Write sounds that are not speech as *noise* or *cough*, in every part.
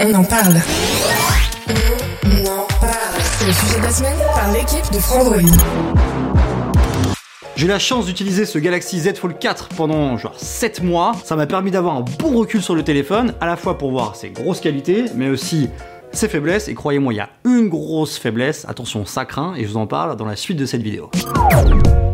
On en parle. On en parle. C'est le sujet de la semaine par l'équipe de Frandroid. J'ai la chance d'utiliser ce Galaxy Z Fold 4 pendant genre 7 mois. Ça m'a permis d'avoir un bon recul sur le téléphone, à la fois pour voir ses grosses qualités, mais aussi ses faiblesses. Et croyez-moi, il y a une grosse faiblesse, attention, ça craint, et je vous en parle dans la suite de cette vidéo.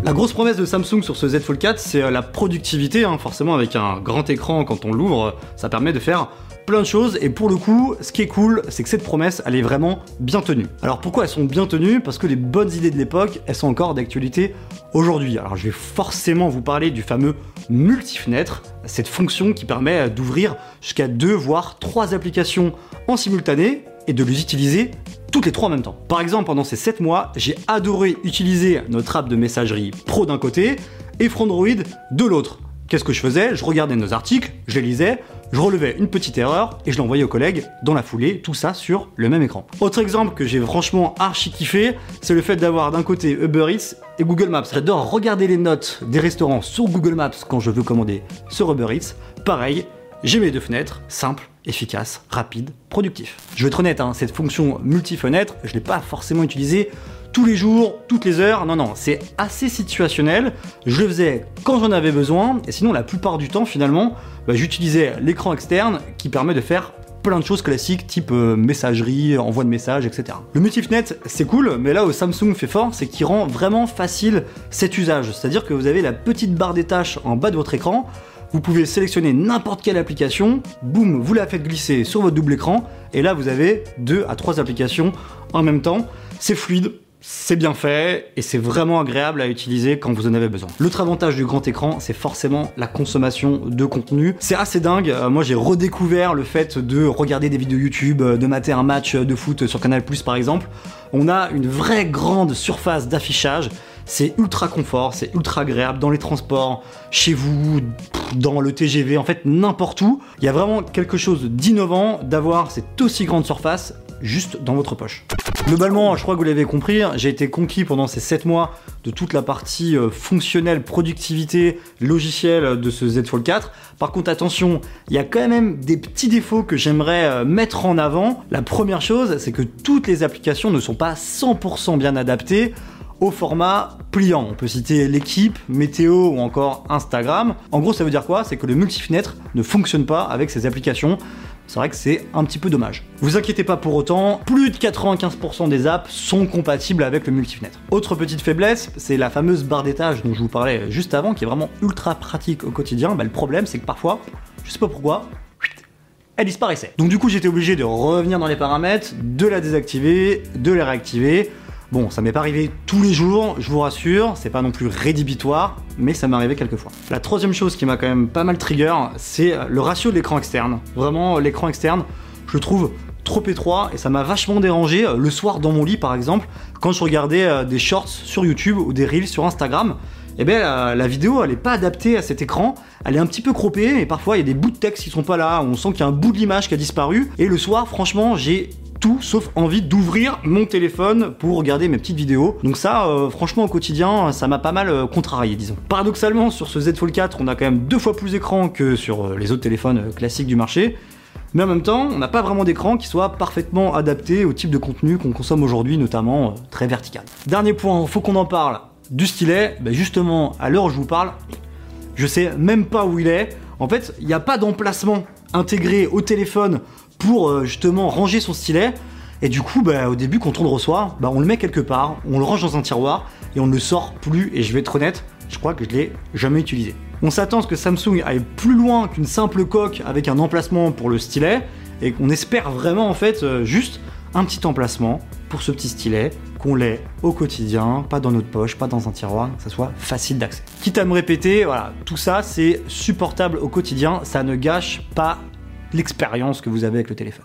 La grosse promesse de Samsung sur ce Z Fold 4, c'est euh, la productivité. hein. Forcément, avec un grand écran, quand on l'ouvre, ça permet de faire plein de choses. Et pour le coup, ce qui est cool, c'est que cette promesse, elle est vraiment bien tenue. Alors pourquoi elles sont bien tenues? Parce que les bonnes idées de l'époque, elles sont encore d'actualité aujourd'hui. Alors je vais forcément vous parler du fameux multi-fenêtre, cette fonction qui permet d'ouvrir jusqu'à deux voire trois applications en simultané et de les utiliser toutes les trois en même temps. Par exemple, pendant ces 7 mois, j'ai adoré utiliser notre app de messagerie pro d'un côté et Frandroid de l'autre. Qu'est-ce que je faisais? Je regardais nos articles, je les lisais, je relevais une petite erreur et je l'envoyais aux collègues dans la foulée, tout ça sur le même écran. Autre exemple que j'ai franchement archi kiffé, c'est le fait d'avoir d'un côté Uber Eats et Google Maps. J'adore regarder les notes des restaurants sur Google Maps quand je veux commander sur Uber Eats. Pareil, j'ai mes deux fenêtres, simples, efficaces, rapides, productifs. Je vais être honnête, hein, cette fonction multi-fenêtre, je ne l'ai pas forcément utilisée tous les jours, toutes les heures. Non, non, c'est assez situationnel. Je le faisais quand j'en avais besoin, et sinon, la plupart du temps, finalement, bah, j'utilisais l'écran externe qui permet de faire plein de choses classiques type euh, messagerie, envoi de messages, etc. Le multifnet, c'est cool, mais là où Samsung fait fort, c'est qu'il rend vraiment facile cet usage. C'est-à-dire que vous avez la petite barre des tâches en bas de votre écran, vous pouvez sélectionner n'importe quelle application, boum, vous la faites glisser sur votre double écran, et là vous avez deux à trois applications en même temps. C'est fluide, c'est bien fait et c'est vraiment agréable à utiliser quand vous en avez besoin. L'autre avantage du grand écran, c'est forcément la consommation de contenu. C'est assez dingue. Euh, moi, j'ai redécouvert le fait de regarder des vidéos YouTube, euh, de mater un match de foot sur Canal par exemple. On a une vraie grande surface d'affichage. C'est ultra confort, c'est ultra agréable dans les transports, chez vous, dans le TGV, en fait n'importe où. Il y a vraiment quelque chose d'innovant d'avoir cette aussi grande surface juste dans votre poche. Globalement, je crois que vous l'avez compris, j'ai été conquis pendant ces 7 mois de toute la partie euh, fonctionnelle, productivité, logicielle de ce Z Fold 4. Par contre, attention, il y a quand même des petits défauts que j'aimerais euh, mettre en avant. La première chose, c'est que toutes les applications ne sont pas 100% bien adaptées au format pliant. On peut citer l'équipe, météo ou encore Instagram. En gros, ça veut dire quoi? C'est que le multifenêtre ne fonctionne pas avec ces applications. C'est vrai que c'est un petit peu dommage. Vous inquiétez pas pour autant, plus de 95% des apps sont compatibles avec le multifenêtre. Autre petite faiblesse, c'est la fameuse barre d'étage dont je vous parlais juste avant, qui est vraiment ultra pratique au quotidien. Bah, le problème, c'est que parfois, je sais pas pourquoi, elle disparaissait. Donc du coup, j'étais obligé de revenir dans les paramètres, de la désactiver, de la réactiver. Bon, ça m'est pas arrivé tous les jours, je vous rassure, c'est pas non plus rédhibitoire, mais ça m'est arrivé quelques fois. La troisième chose qui m'a quand même pas mal trigger, c'est le ratio de l'écran externe. Vraiment, l'écran externe, je le trouve trop étroit et ça m'a vachement dérangé euh, le soir dans mon lit par exemple, quand je regardais euh, des shorts sur YouTube ou des reels sur Instagram. Eh bien, la, vidéo, elle est pas adaptée à cet écran, elle est un petit peu croppée et parfois il y a des bouts de texte qui sont pas là, on sent qu'il y a un bout de l'image qui a disparu. Et le soir, franchement, j'ai tout sauf envie d'ouvrir mon téléphone pour regarder mes petites vidéos. Donc ça, euh, franchement, au quotidien, ça m'a pas mal euh, contrarié, disons. Paradoxalement, sur ce Z Fold 4, on a quand même deux fois plus d'écran que sur euh, les autres téléphones classiques du marché. Mais en même temps, on n'a pas vraiment d'écran qui soit parfaitement adapté au type de contenu qu'on consomme aujourd'hui, notamment très vertical. Dernier point, faut qu'on en parle du stylet. Ben justement, à l'heure où je vous parle, je sais même pas où il est. En fait, il n'y a pas d'emplacement intégré au téléphone pour euh, justement ranger son stylet. Et du coup, bah, au début, quand on le reçoit, bah, on le met quelque part, on le range dans un tiroir et on ne le sort plus. Et je vais être honnête, je crois que je l'ai jamais utilisé. On s'attend à ce que Samsung aille plus loin qu'une simple coque avec un emplacement pour le stylet et qu'on espère vraiment en fait euh, juste un petit emplacement pour ce petit stylet qu'on l'ait au quotidien, pas dans notre poche, pas dans un tiroir, que ça soit facile d'accès. Quitte à me répéter, voilà, tout ça c'est supportable au quotidien, ça ne gâche pas l'expérience que vous avez avec le téléphone.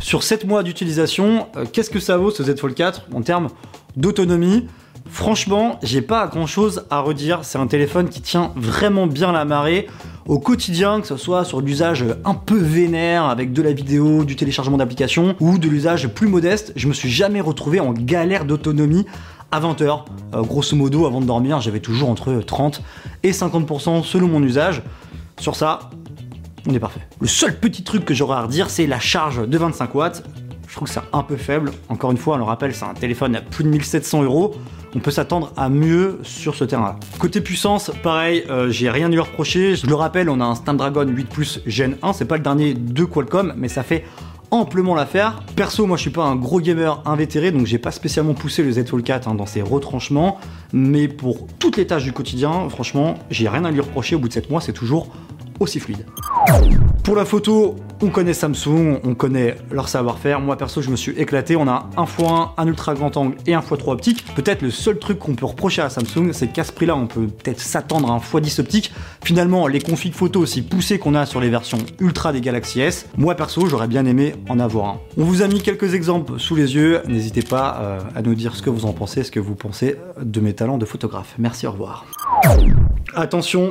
Sur 7 mois d'utilisation, euh, qu'est-ce que ça vaut ce Z Fold 4 en termes d'autonomie? Franchement, j'ai pas grand chose à redire. C'est un téléphone qui tient vraiment bien la marée au quotidien, que ce soit sur l'usage un peu vénère avec de la vidéo, du téléchargement d'applications ou de l'usage plus modeste. Je me suis jamais retrouvé en galère d'autonomie à 20 heures. Euh, grosso modo, avant de dormir, j'avais toujours entre 30 et 50% selon mon usage. Sur ça, on est parfait. Le seul petit truc que j'aurais à redire, c'est la charge de 25 watts. Je trouve que c'est un peu faible. Encore une fois, on le rappelle, c'est un téléphone à plus de 1700 euros. On peut s'attendre à mieux sur ce terrain-là. Côté puissance, pareil, euh, j'ai rien à lui reprocher. Je le rappelle, on a un Snapdragon 8 Plus Gen 1. C'est pas le dernier de Qualcomm, mais ça fait amplement l'affaire. Perso, moi je suis pas un gros gamer invétéré, donc j'ai pas spécialement poussé le Z Fold 4 hein, dans ses retranchements, mais pour toutes les tâches du quotidien, franchement, j'ai rien à lui reprocher. Au bout de 7 mois, c'est toujours aussi fluide. Pour la photo, on connaît Samsung, on connaît leur savoir-faire. Moi perso, je me suis éclaté. On a un x1, un ultra grand angle et un x3 optique. Peut-être le seul truc qu'on peut reprocher à Samsung, c'est qu'à ce prix-là, on peut peut-être s'attendre à un x10 optique. Finalement, les configs photo aussi poussés qu'on a sur les versions ultra des Galaxy S, moi perso, j'aurais bien aimé en avoir un. On vous a mis quelques exemples sous les yeux. N'hésitez pas euh, à nous dire ce que vous en pensez, ce que vous pensez de mes talents de photographe. Merci, au revoir. Attention,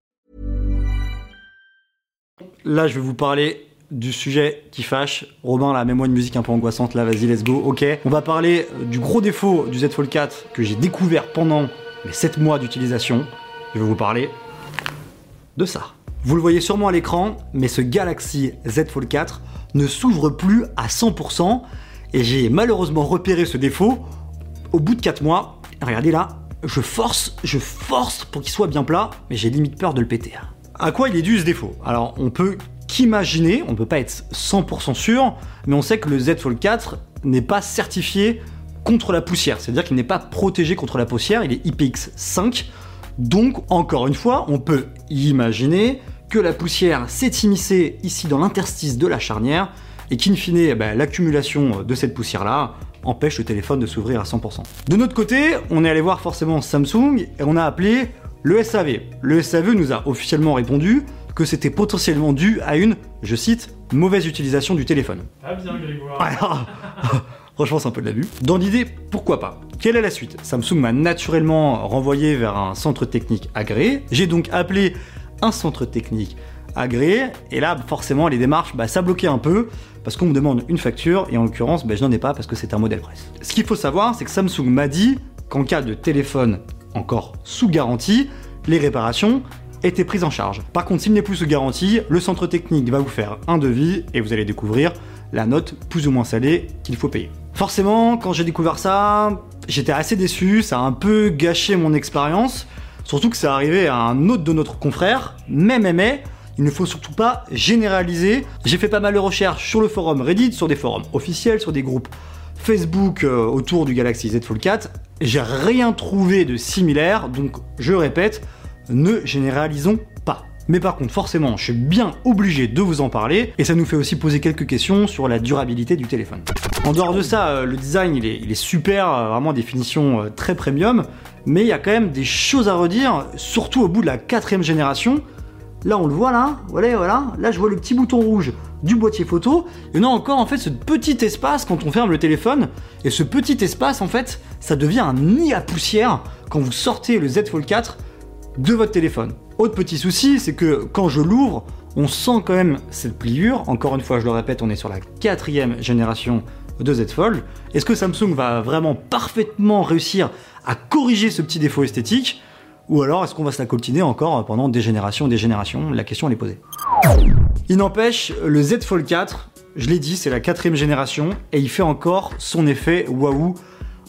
Là, je vais vous parler du sujet qui fâche. Robin, là, mets-moi une musique un peu angoissante, là, vas-y, let's go. Ok. On va parler euh, du gros défaut du Z Fold 4 que j'ai découvert pendant les 7 mois d'utilisation. Je vais vous parler de ça. Vous le voyez sûrement à l'écran, mais ce Galaxy Z Fold 4 ne s'ouvre plus à 100% et j'ai malheureusement repéré ce défaut au bout de 4 mois. Regardez là, je force, je force pour qu'il soit bien plat, mais j'ai limite peur de le péter. À quoi il est dû ce défaut Alors on peut qu'imaginer, on ne peut pas être 100% sûr, mais on sait que le Z Fold 4 n'est pas certifié contre la poussière, c'est-à-dire qu'il n'est pas protégé contre la poussière, il est IPX5, donc encore une fois, on peut imaginer que la poussière s'est immiscée ici dans l'interstice de la charnière, et qu'in fine, eh ben, l'accumulation de cette poussière-là empêche le téléphone de s'ouvrir à 100%. De notre côté, on est allé voir forcément Samsung et on a appelé le SAV. Le SAV nous a officiellement répondu que c'était potentiellement dû à une, je cite, mauvaise utilisation du téléphone. Ah bien Grégoire. Alors, *laughs* Franchement, c'est un peu de l'abus. Dans l'idée, pourquoi pas? Quelle est la suite? Samsung m'a naturellement renvoyé vers un centre technique agréé. J'ai donc appelé un centre technique agréé. Et là, forcément, les démarches, bah, ça bloquait un peu parce qu'on me demande une facture et en l'occurrence, bah, je n'en ai pas parce que c'est un modèle presse. Ce qu'il faut savoir, c'est que Samsung m'a dit qu'en cas de téléphone encore sous garantie, les réparations étaient prises en charge. Par contre, s'il n'est plus sous garantie, le centre technique va vous faire un devis et vous allez découvrir la note plus ou moins salée qu'il faut payer. Forcément, quand j'ai découvert ça, j'étais assez déçu, ça a un peu gâché mon expérience, surtout que ça arrivait à un autre de notre confrère, mais mais il ne faut surtout pas généraliser. J'ai fait pas mal de recherches sur le forum Reddit, sur des forums officiels, sur des groupes Facebook euh, autour du Galaxy Z Fold 4. J'ai rien trouvé de similaire, donc je répète, ne généralisons pas. Mais par contre, forcément, je suis bien obligé de vous en parler, et ça nous fait aussi poser quelques questions sur la durabilité du téléphone. En dehors de ça, euh, le design, il est, super, euh, vraiment définition euh, très premium, mais il y a quand même des choses à redire, surtout au bout de la quatrième génération, Là, on le voit là, voilà, voilà. Là, je vois le petit bouton rouge du boîtier photo. Et on a encore en fait ce petit espace quand on ferme le téléphone. Et ce petit espace, en fait, ça devient un nid à poussière quand vous sortez le Z Fold 4 de votre téléphone. Autre petit souci, c'est que quand je l'ouvre, on sent quand même cette pliure. Encore une fois, je le répète, on est sur la quatrième génération de Z Fold. Est-ce que Samsung va vraiment parfaitement réussir à corriger ce petit défaut esthétique? Ou alors est-ce qu'on va se la coltiner encore pendant des générations et des générations? La question est posée. Il n'empêche, le Z Fold 4, je l'ai dit, c'est la quatrième génération et il fait encore son effet waouh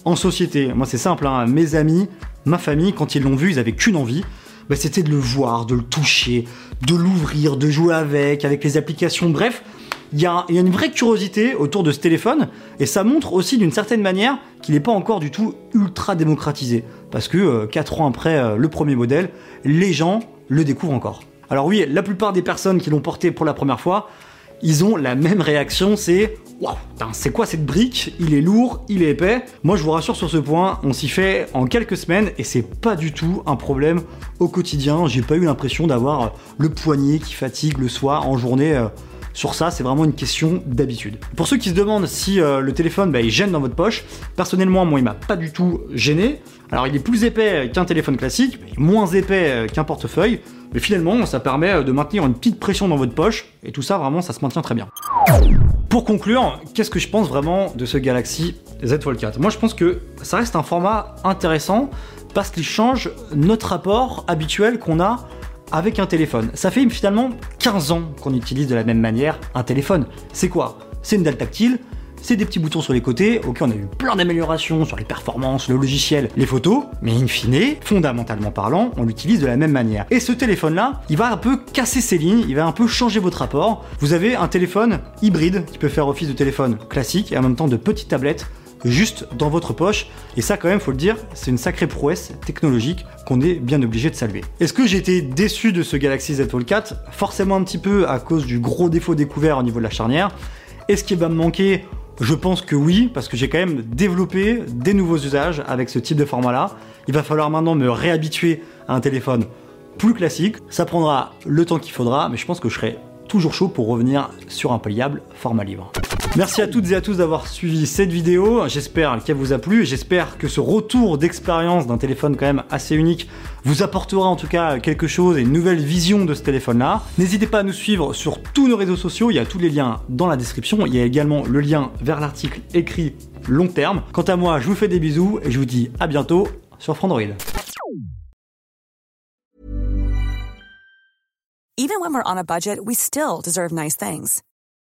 en société. Moi c'est simple, hein, mes amis, ma famille, quand ils l'ont vu, ils avaient qu'une envie, bah, c'était de le voir, de le toucher, de l'ouvrir, de jouer avec, avec les applications, bref, il y, a une vraie curiosité autour de ce téléphone et ça montre aussi d'une certaine manière qu'il n'est pas encore du tout ultra démocratisé. Parce que 4 euh, ans après euh, le premier modèle, les gens le découvrent encore. Alors oui, la plupart des personnes qui l'ont porté pour la première fois, ils ont la même réaction, c'est Waouh, c'est quoi cette brique? Il est lourd, il est épais. Moi, je vous rassure sur ce point, on s'y fait en quelques semaines et c'est pas du tout un problème au quotidien. J'ai pas eu l'impression d'avoir le poignet qui fatigue le soir en journée. Euh, sur ça, c'est vraiment une question d'habitude. Pour ceux qui se demandent si euh, le téléphone bah, il gêne dans votre poche, personnellement, moi, il m'a pas du tout gêné. Alors, il est plus épais qu'un téléphone classique, moins épais euh, qu'un portefeuille, mais finalement, ça permet euh, de maintenir une petite pression dans votre poche, et tout ça, vraiment, ça se maintient très bien. Pour conclure, qu'est-ce que je pense vraiment de ce Galaxy Z Fold 4 Moi, je pense que ça reste un format intéressant parce qu'il change notre rapport habituel qu'on a avec un téléphone. Ça fait finalement 15 ans qu'on utilise de la même manière un téléphone. C'est quoi? C'est une dalle tactile, c'est des petits boutons sur les côtés, ok on a eu plein d'améliorations sur les performances, le logiciel, les photos, mais in fine, fondamentalement parlant, on l'utilise de la même manière. Et ce téléphone là, il va un peu casser ses lignes, il va un peu changer votre rapport. Vous avez un téléphone hybride qui peut faire office de téléphone classique et en même temps de petite tablette juste dans votre poche. Et ça, quand même, faut le dire, c'est une sacrée prouesse technologique qu'on est bien obligé de saluer. Est-ce que j'ai été déçu de ce Galaxy Z Fold 4 Forcément un petit peu à cause du gros défaut découvert au niveau de la charnière. Est-ce qu'il va me manquer je pense que oui, parce que j'ai quand même développé des nouveaux usages avec ce type de format-là. Il va falloir maintenant me réhabituer à un téléphone plus classique. Ça prendra le temps qu'il faudra, mais je pense que je serai toujours chaud pour revenir sur un pliable format livre. Merci à toutes et à tous d'avoir suivi cette vidéo. J'espère qu'elle vous a plu. J'espère que ce retour d'expérience d'un téléphone quand même assez unique vous apportera en tout cas quelque chose et une nouvelle vision de ce téléphone-là. N'hésitez pas à nous suivre sur tous nos réseaux sociaux. Il y a tous les liens dans la description. Il y a également le lien vers l'article écrit long terme. Quant à moi, je vous fais des bisous et je vous dis à bientôt sur Frandroid. Even.